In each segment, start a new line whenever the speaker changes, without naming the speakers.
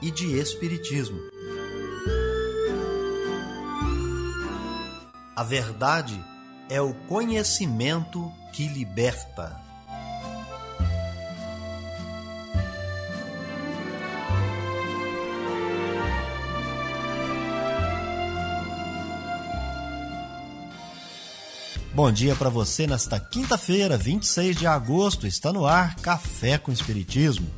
e de espiritismo. A verdade é o conhecimento que liberta. Bom dia para você nesta quinta-feira, 26 de agosto. Está no ar Café com Espiritismo.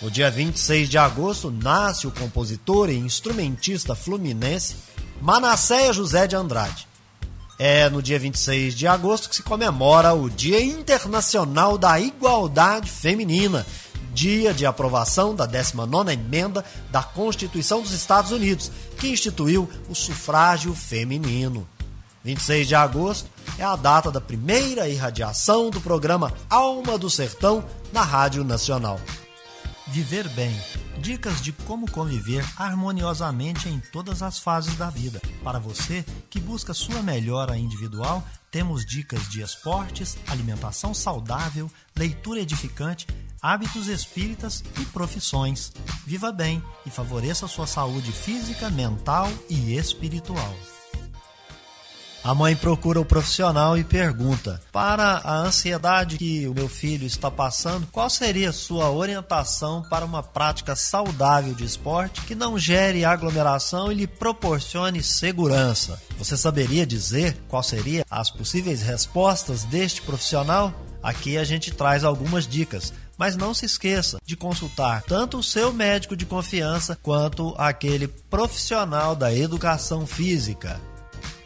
No dia 26 de agosto nasce o compositor e instrumentista fluminense Manasséia José de Andrade. É no dia 26 de agosto que se comemora o Dia Internacional da Igualdade Feminina, dia de aprovação da 19ª emenda da Constituição dos Estados Unidos, que instituiu o sufrágio feminino. 26 de agosto é a data da primeira irradiação do programa Alma do Sertão na Rádio Nacional. Viver bem. Dicas de como conviver harmoniosamente em todas as fases da vida. Para você que busca sua melhora individual, temos dicas de esportes, alimentação saudável, leitura edificante, hábitos espíritas e profissões. Viva bem e favoreça sua saúde física, mental e espiritual. A mãe procura o profissional e pergunta: Para a ansiedade que o meu filho está passando, qual seria sua orientação para uma prática saudável de esporte que não gere aglomeração e lhe proporcione segurança? Você saberia dizer qual seria as possíveis respostas deste profissional? Aqui a gente traz algumas dicas. Mas não se esqueça de consultar tanto o seu médico de confiança quanto aquele profissional da educação física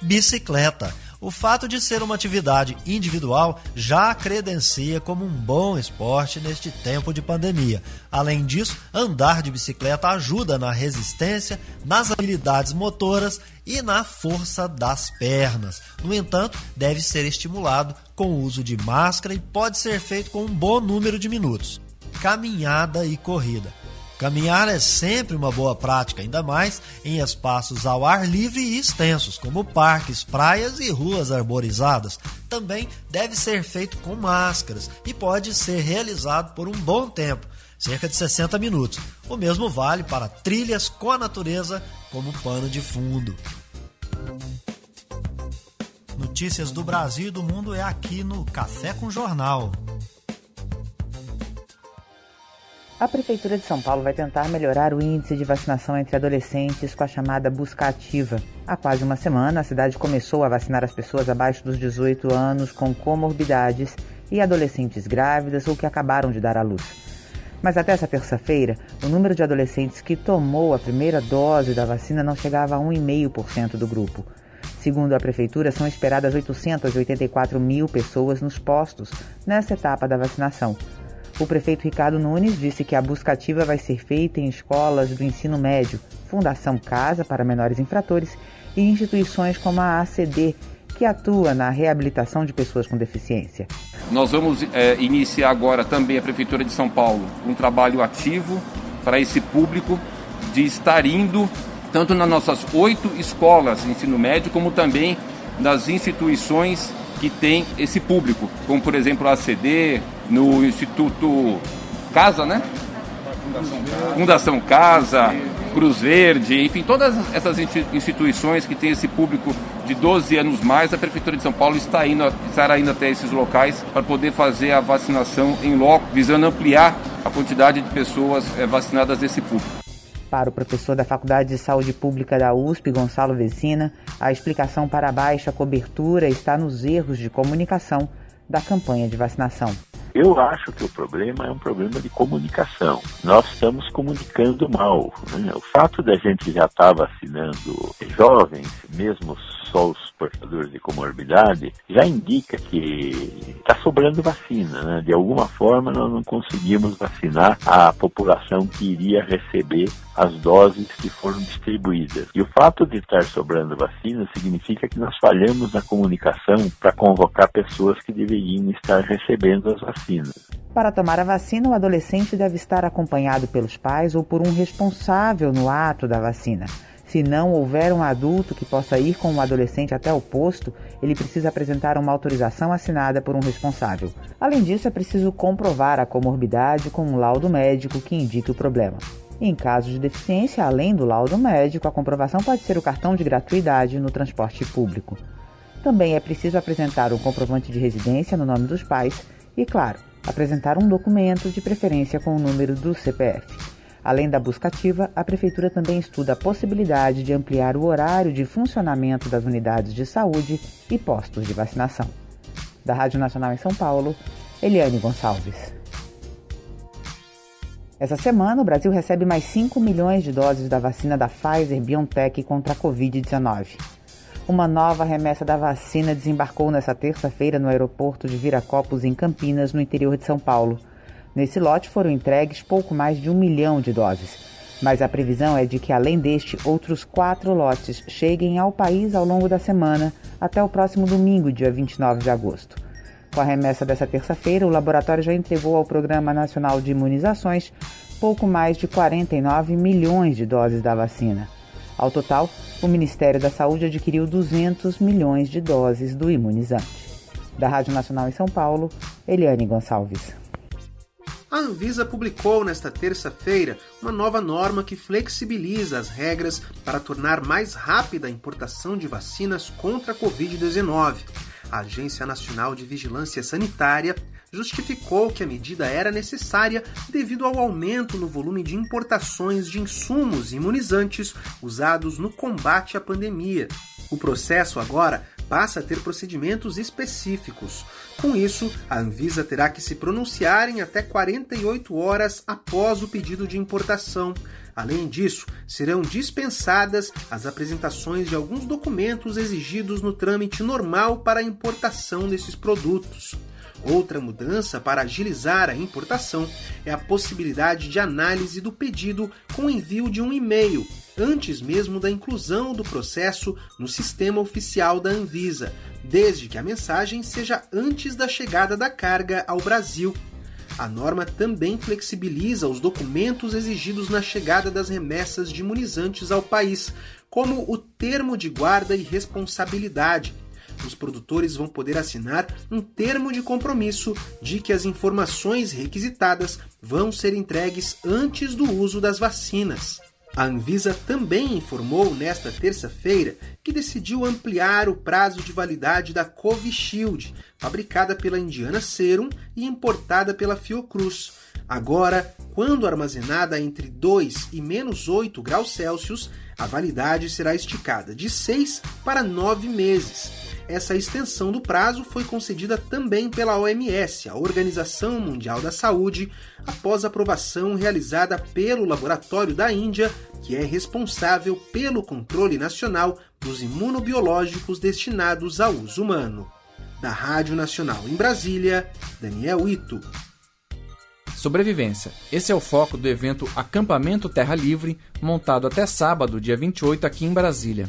bicicleta. O fato de ser uma atividade individual já credencia como um bom esporte neste tempo de pandemia. Além disso, andar de bicicleta ajuda na resistência, nas habilidades motoras e na força das pernas. No entanto, deve ser estimulado com o uso de máscara e pode ser feito com um bom número de minutos. Caminhada e corrida. Caminhar é sempre uma boa prática, ainda mais em espaços ao ar livre e extensos, como parques, praias e ruas arborizadas. Também deve ser feito com máscaras e pode ser realizado por um bom tempo, cerca de 60 minutos. O mesmo vale para trilhas com a natureza como pano de fundo. Notícias do Brasil e do mundo é aqui no Café com Jornal.
A Prefeitura de São Paulo vai tentar melhorar o índice de vacinação entre adolescentes com a chamada busca ativa. Há quase uma semana, a cidade começou a vacinar as pessoas abaixo dos 18 anos com comorbidades e adolescentes grávidas ou que acabaram de dar à luz. Mas até essa terça-feira, o número de adolescentes que tomou a primeira dose da vacina não chegava a 1,5% do grupo. Segundo a Prefeitura, são esperadas 884 mil pessoas nos postos nessa etapa da vacinação. O prefeito Ricardo Nunes disse que a busca ativa vai ser feita em escolas do ensino médio, Fundação Casa para Menores Infratores e instituições como a ACD, que atua na reabilitação de pessoas com deficiência.
Nós vamos é, iniciar agora também a Prefeitura de São Paulo um trabalho ativo para esse público de estar indo tanto nas nossas oito escolas de ensino médio, como também nas instituições que têm esse público, como por exemplo a ACD, no Instituto Casa, né? Fundação Casa, Cruz Verde, enfim, todas essas instituições que têm esse público de 12 anos mais, a Prefeitura de São Paulo está indo, estará indo até esses locais para poder fazer a vacinação em loco, visando ampliar a quantidade de pessoas é, vacinadas desse público.
Para o professor da Faculdade de Saúde Pública da USP, Gonçalo Vecina, a explicação para a baixa cobertura está nos erros de comunicação da campanha de vacinação.
Eu acho que o problema é um problema de comunicação. Nós estamos comunicando mal. Né? O fato da gente já estar vacinando jovens, mesmo só os portadores de comorbidade, já indica que está sobrando vacina. Né? De alguma forma, nós não conseguimos vacinar a população que iria receber as doses que foram distribuídas. E o fato de estar sobrando vacina significa que nós falhamos na comunicação para convocar pessoas que deveriam estar recebendo as vacinas.
Para tomar a vacina, o adolescente deve estar acompanhado pelos pais ou por um responsável no ato da vacina. Se não houver um adulto que possa ir com o adolescente até o posto, ele precisa apresentar uma autorização assinada por um responsável. Além disso, é preciso comprovar a comorbidade com um laudo médico que indique o problema. Em caso de deficiência, além do laudo médico, a comprovação pode ser o cartão de gratuidade no transporte público. Também é preciso apresentar um comprovante de residência no nome dos pais e, claro, apresentar um documento de preferência com o número do CPF. Além da busca ativa, a Prefeitura também estuda a possibilidade de ampliar o horário de funcionamento das unidades de saúde e postos de vacinação. Da Rádio Nacional em São Paulo, Eliane Gonçalves. Essa semana, o Brasil recebe mais 5 milhões de doses da vacina da Pfizer BioNTech contra a Covid-19. Uma nova remessa da vacina desembarcou nesta terça-feira no aeroporto de Viracopos, em Campinas, no interior de São Paulo. Nesse lote foram entregues pouco mais de um milhão de doses. Mas a previsão é de que, além deste, outros quatro lotes cheguem ao país ao longo da semana, até o próximo domingo, dia 29 de agosto. Com a remessa dessa terça-feira, o laboratório já entregou ao Programa Nacional de Imunizações pouco mais de 49 milhões de doses da vacina. Ao total, o Ministério da Saúde adquiriu 200 milhões de doses do imunizante. Da Rádio Nacional em São Paulo, Eliane Gonçalves.
A Anvisa publicou nesta terça-feira uma nova norma que flexibiliza as regras para tornar mais rápida a importação de vacinas contra a Covid-19. A Agência Nacional de Vigilância Sanitária justificou que a medida era necessária devido ao aumento no volume de importações de insumos imunizantes usados no combate à pandemia. O processo agora passa a ter procedimentos específicos. Com isso, a Anvisa terá que se pronunciar em até 48 horas após o pedido de importação. Além disso, serão dispensadas as apresentações de alguns documentos exigidos no trâmite normal para a importação desses produtos. Outra mudança para agilizar a importação é a possibilidade de análise do pedido com envio de um e-mail, antes mesmo da inclusão do processo no sistema oficial da Anvisa, desde que a mensagem seja antes da chegada da carga ao Brasil. A norma também flexibiliza os documentos exigidos na chegada das remessas de imunizantes ao país, como o termo de guarda e responsabilidade os produtores vão poder assinar um termo de compromisso de que as informações requisitadas vão ser entregues antes do uso das vacinas. A Anvisa também informou nesta terça-feira que decidiu ampliar o prazo de validade da Covishield, fabricada pela Indiana Serum e importada pela Fiocruz. Agora, quando armazenada entre 2 e menos 8 graus Celsius, a validade será esticada de 6 para 9 meses. Essa extensão do prazo foi concedida também pela OMS, a Organização Mundial da Saúde, após aprovação realizada pelo laboratório da Índia, que é responsável pelo controle nacional dos imunobiológicos destinados ao uso humano. Da Rádio Nacional em Brasília, Daniel Ito.
Sobrevivência. Esse é o foco do evento Acampamento Terra Livre, montado até sábado, dia 28, aqui em Brasília.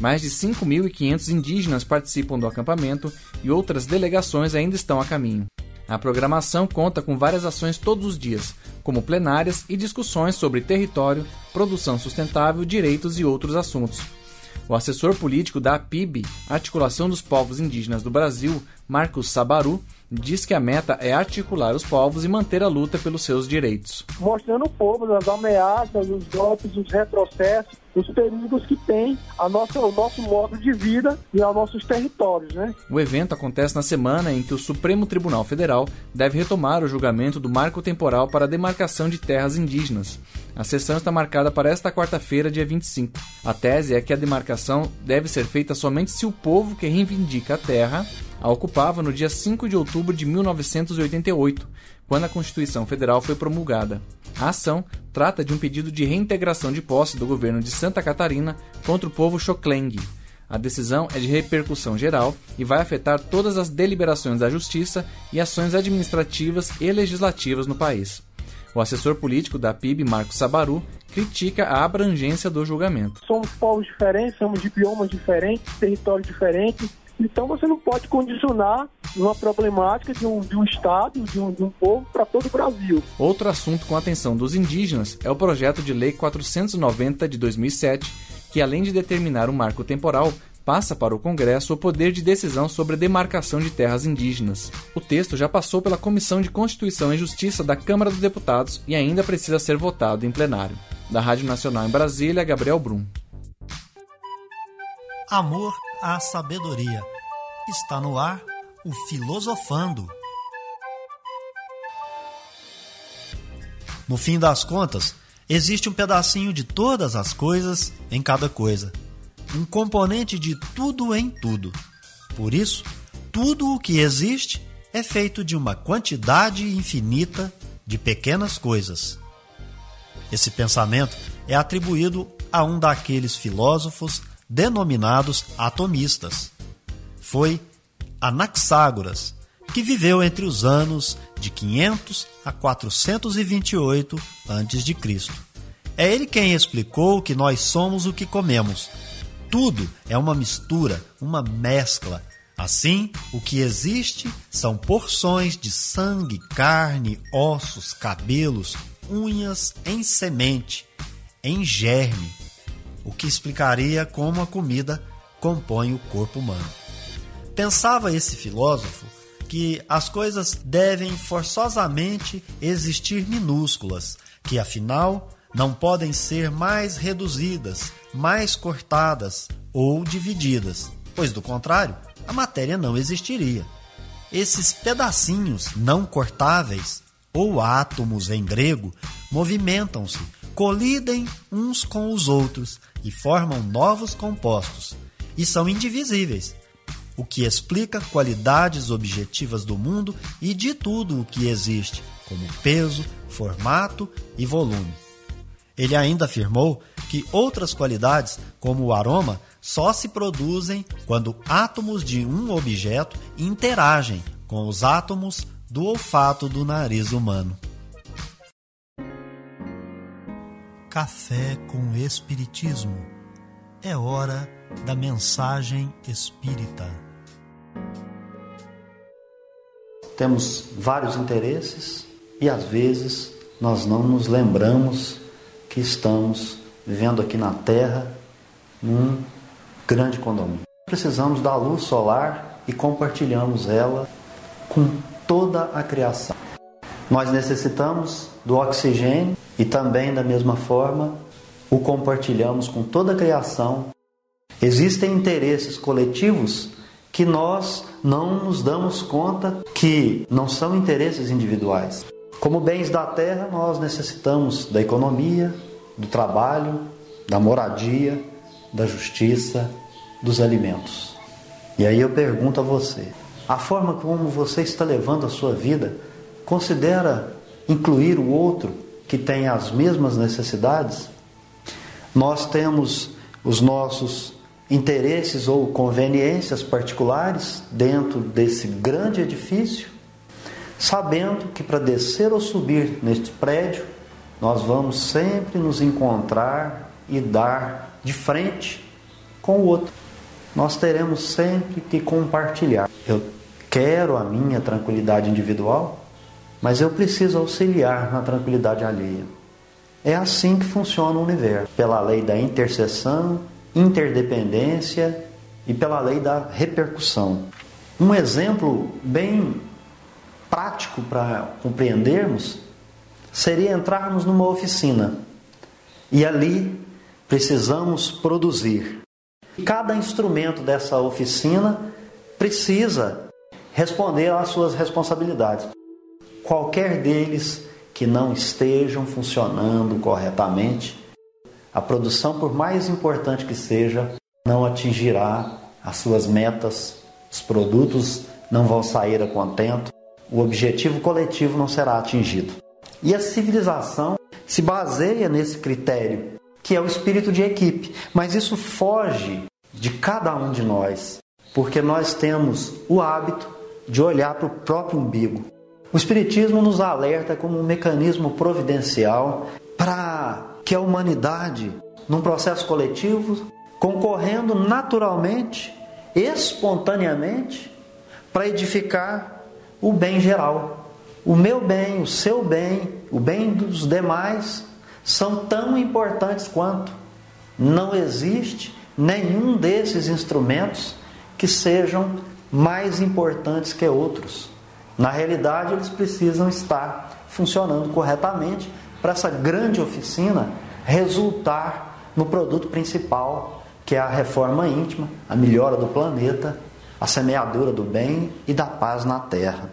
Mais de 5.500 indígenas participam do acampamento e outras delegações ainda estão a caminho. A programação conta com várias ações todos os dias, como plenárias e discussões sobre território, produção sustentável, direitos e outros assuntos. O assessor político da APIB, Articulação dos Povos Indígenas do Brasil, Marcos Sabaru, diz que a meta é articular os povos e manter a luta pelos seus direitos.
Mostrando o povo as ameaças, os golpes, os retrocessos, os perigos que tem a nossa, o nosso modo de vida e aos nossos territórios. Né?
O evento acontece na semana em que o Supremo Tribunal Federal deve retomar o julgamento do marco temporal para a demarcação de terras indígenas. A sessão está marcada para esta quarta-feira, dia 25. A tese é que a demarcação deve ser feita somente se o povo que reivindica a terra a ocupava no dia 5 de outubro de 1988, quando a Constituição Federal foi promulgada. A ação trata de um pedido de reintegração de posse do governo de Santa Catarina contra o povo Xoclengue. A decisão é de repercussão geral e vai afetar todas as deliberações da Justiça e ações administrativas e legislativas no país. O assessor político da PIB, Marcos Sabaru, critica a abrangência do julgamento.
Somos povos diferentes, somos de biomas diferentes, territórios diferentes. Então você não pode condicionar uma problemática de um, de um Estado, de um, de um povo, para todo o Brasil.
Outro assunto com atenção dos indígenas é o projeto de Lei 490 de 2007, que além de determinar o um marco temporal, passa para o Congresso o poder de decisão sobre a demarcação de terras indígenas. O texto já passou pela Comissão de Constituição e Justiça da Câmara dos Deputados e ainda precisa ser votado em plenário. Da Rádio Nacional em Brasília, Gabriel Brum.
Amor à sabedoria. Está no ar o Filosofando. No fim das contas, existe um pedacinho de todas as coisas em cada coisa um componente de tudo em tudo. Por isso, tudo o que existe é feito de uma quantidade infinita de pequenas coisas. Esse pensamento é atribuído a um daqueles filósofos denominados atomistas. Foi Anaxágoras, que viveu entre os anos de 500 a 428 a.C. É ele quem explicou que nós somos o que comemos, tudo é uma mistura, uma mescla. Assim, o que existe são porções de sangue, carne, ossos, cabelos, unhas em semente, em germe, o que explicaria como a comida compõe o corpo humano. Pensava esse filósofo que as coisas devem forçosamente existir minúsculas, que afinal não podem ser mais reduzidas, mais cortadas ou divididas, pois do contrário, a matéria não existiria. Esses pedacinhos não cortáveis, ou átomos em grego, movimentam-se, colidem uns com os outros e formam novos compostos, e são indivisíveis, o que explica qualidades objetivas do mundo e de tudo o que existe, como peso, formato e volume. Ele ainda afirmou que outras qualidades, como o aroma, só se produzem quando átomos de um objeto interagem com os átomos do olfato do nariz humano. Café com Espiritismo. É hora da mensagem espírita.
Temos vários interesses e às vezes nós não nos lembramos que estamos vivendo aqui na Terra num grande condomínio. Precisamos da luz solar e compartilhamos ela com toda a criação. Nós necessitamos do oxigênio e também, da mesma forma, o compartilhamos com toda a criação. Existem interesses coletivos que nós não nos damos conta que não são interesses individuais. Como bens da terra, nós necessitamos da economia, do trabalho, da moradia, da justiça, dos alimentos. E aí eu pergunto a você: a forma como você está levando a sua vida considera incluir o outro que tem as mesmas necessidades? Nós temos os nossos interesses ou conveniências particulares dentro desse grande edifício sabendo que para descer ou subir neste prédio, nós vamos sempre nos encontrar e dar de frente com o outro. Nós teremos sempre que compartilhar. Eu quero a minha tranquilidade individual, mas eu preciso auxiliar na tranquilidade alheia. É assim que funciona o universo, pela lei da interseção, interdependência e pela lei da repercussão. Um exemplo bem prático para compreendermos seria entrarmos numa oficina e ali precisamos produzir. Cada instrumento dessa oficina precisa responder às suas responsabilidades. Qualquer deles que não estejam funcionando corretamente, a produção, por mais importante que seja, não atingirá as suas metas, os produtos não vão sair a contento, o objetivo coletivo não será atingido. E a civilização se baseia nesse critério, que é o espírito de equipe, mas isso foge de cada um de nós, porque nós temos o hábito de olhar para o próprio umbigo. O Espiritismo nos alerta como um mecanismo providencial para que a humanidade, num processo coletivo, concorrendo naturalmente, espontaneamente, para edificar o bem geral. O meu bem, o seu bem, o bem dos demais são tão importantes quanto. Não existe nenhum desses instrumentos que sejam mais importantes que outros. Na realidade, eles precisam estar funcionando corretamente para essa grande oficina resultar no produto principal, que é a reforma íntima, a melhora do planeta, a semeadura do bem e da paz na terra.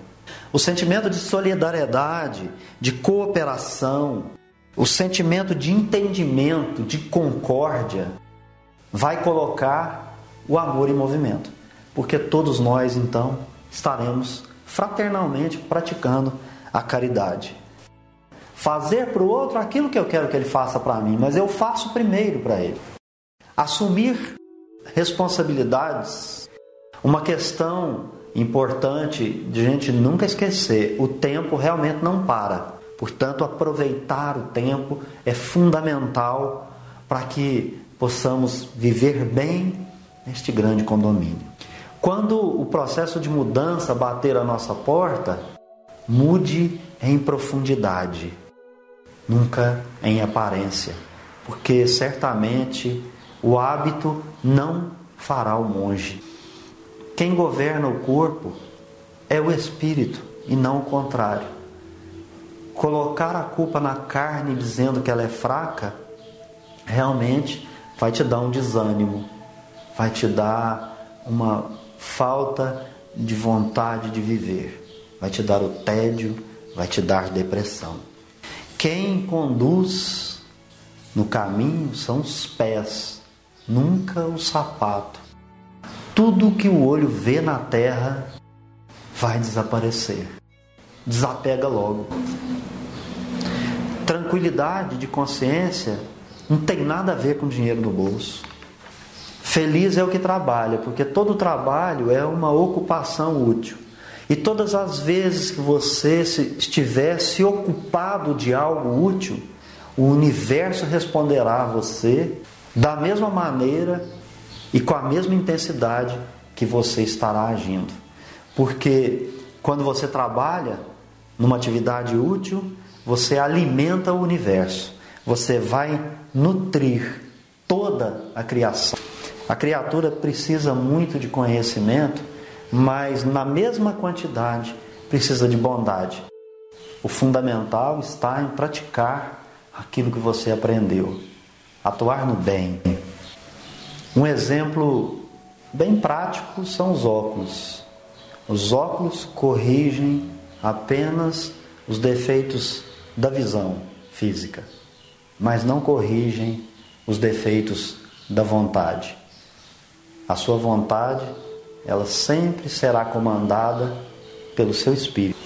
O sentimento de solidariedade, de cooperação, o sentimento de entendimento, de concórdia, vai colocar o amor em movimento, porque todos nós então estaremos fraternalmente praticando a caridade. Fazer para o outro aquilo que eu quero que ele faça para mim, mas eu faço primeiro para ele. Assumir responsabilidades. Uma questão importante de gente nunca esquecer: o tempo realmente não para. Portanto, aproveitar o tempo é fundamental para que possamos viver bem neste grande condomínio. Quando o processo de mudança bater a nossa porta, mude em profundidade, nunca em aparência, porque certamente o hábito não fará o monge. Quem governa o corpo é o espírito e não o contrário. Colocar a culpa na carne dizendo que ela é fraca, realmente vai te dar um desânimo, vai te dar uma falta de vontade de viver, vai te dar o tédio, vai te dar depressão. Quem conduz no caminho são os pés, nunca o sapato. Tudo que o olho vê na terra vai desaparecer. Desapega logo. Tranquilidade de consciência não tem nada a ver com dinheiro no bolso. Feliz é o que trabalha, porque todo trabalho é uma ocupação útil. E todas as vezes que você estiver se ocupado de algo útil, o universo responderá a você da mesma maneira e com a mesma intensidade que você estará agindo. Porque quando você trabalha numa atividade útil, você alimenta o universo, você vai nutrir toda a criação. A criatura precisa muito de conhecimento, mas na mesma quantidade precisa de bondade. O fundamental está em praticar aquilo que você aprendeu, atuar no bem. Um exemplo bem prático são os óculos. Os óculos corrigem apenas os defeitos da visão física, mas não corrigem os defeitos da vontade. A sua vontade, ela sempre será comandada pelo seu espírito.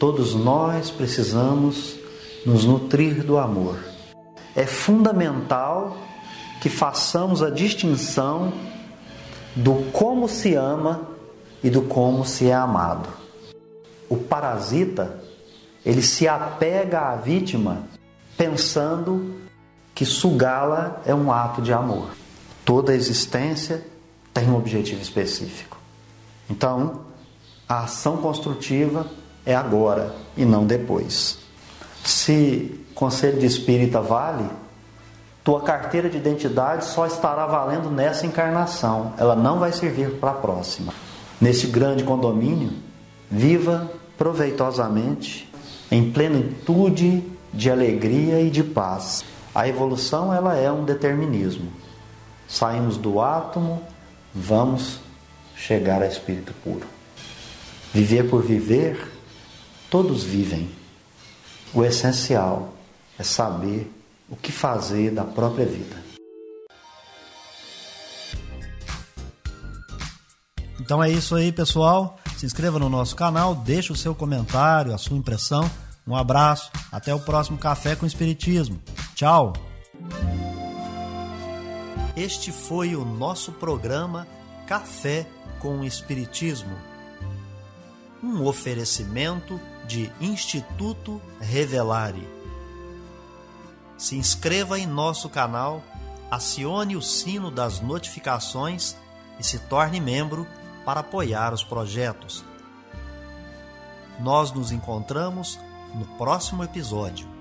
Todos nós precisamos nos nutrir do amor. É fundamental que façamos a distinção do como se ama e do como se é amado. O parasita ele se apega à vítima pensando que sugá-la é um ato de amor. Toda existência tem um objetivo específico. Então, a ação construtiva é agora e não depois. Se conselho de espírita vale, tua carteira de identidade só estará valendo nessa encarnação, ela não vai servir para a próxima. Neste grande condomínio, viva proveitosamente em plenitude de alegria e de paz. A evolução ela é um determinismo. Saímos do átomo, vamos chegar a espírito puro. Viver por viver, todos vivem.
O essencial é saber o que fazer da própria vida.
Então é isso aí, pessoal. Se inscreva no nosso canal, deixe o seu comentário, a sua impressão. Um abraço, até o próximo Café com Espiritismo. Tchau! Este foi o nosso programa Café com Espiritismo. Um oferecimento de Instituto Revelare. Se inscreva em nosso canal, acione o sino das notificações e se torne membro para apoiar os projetos. Nós nos encontramos no próximo episódio.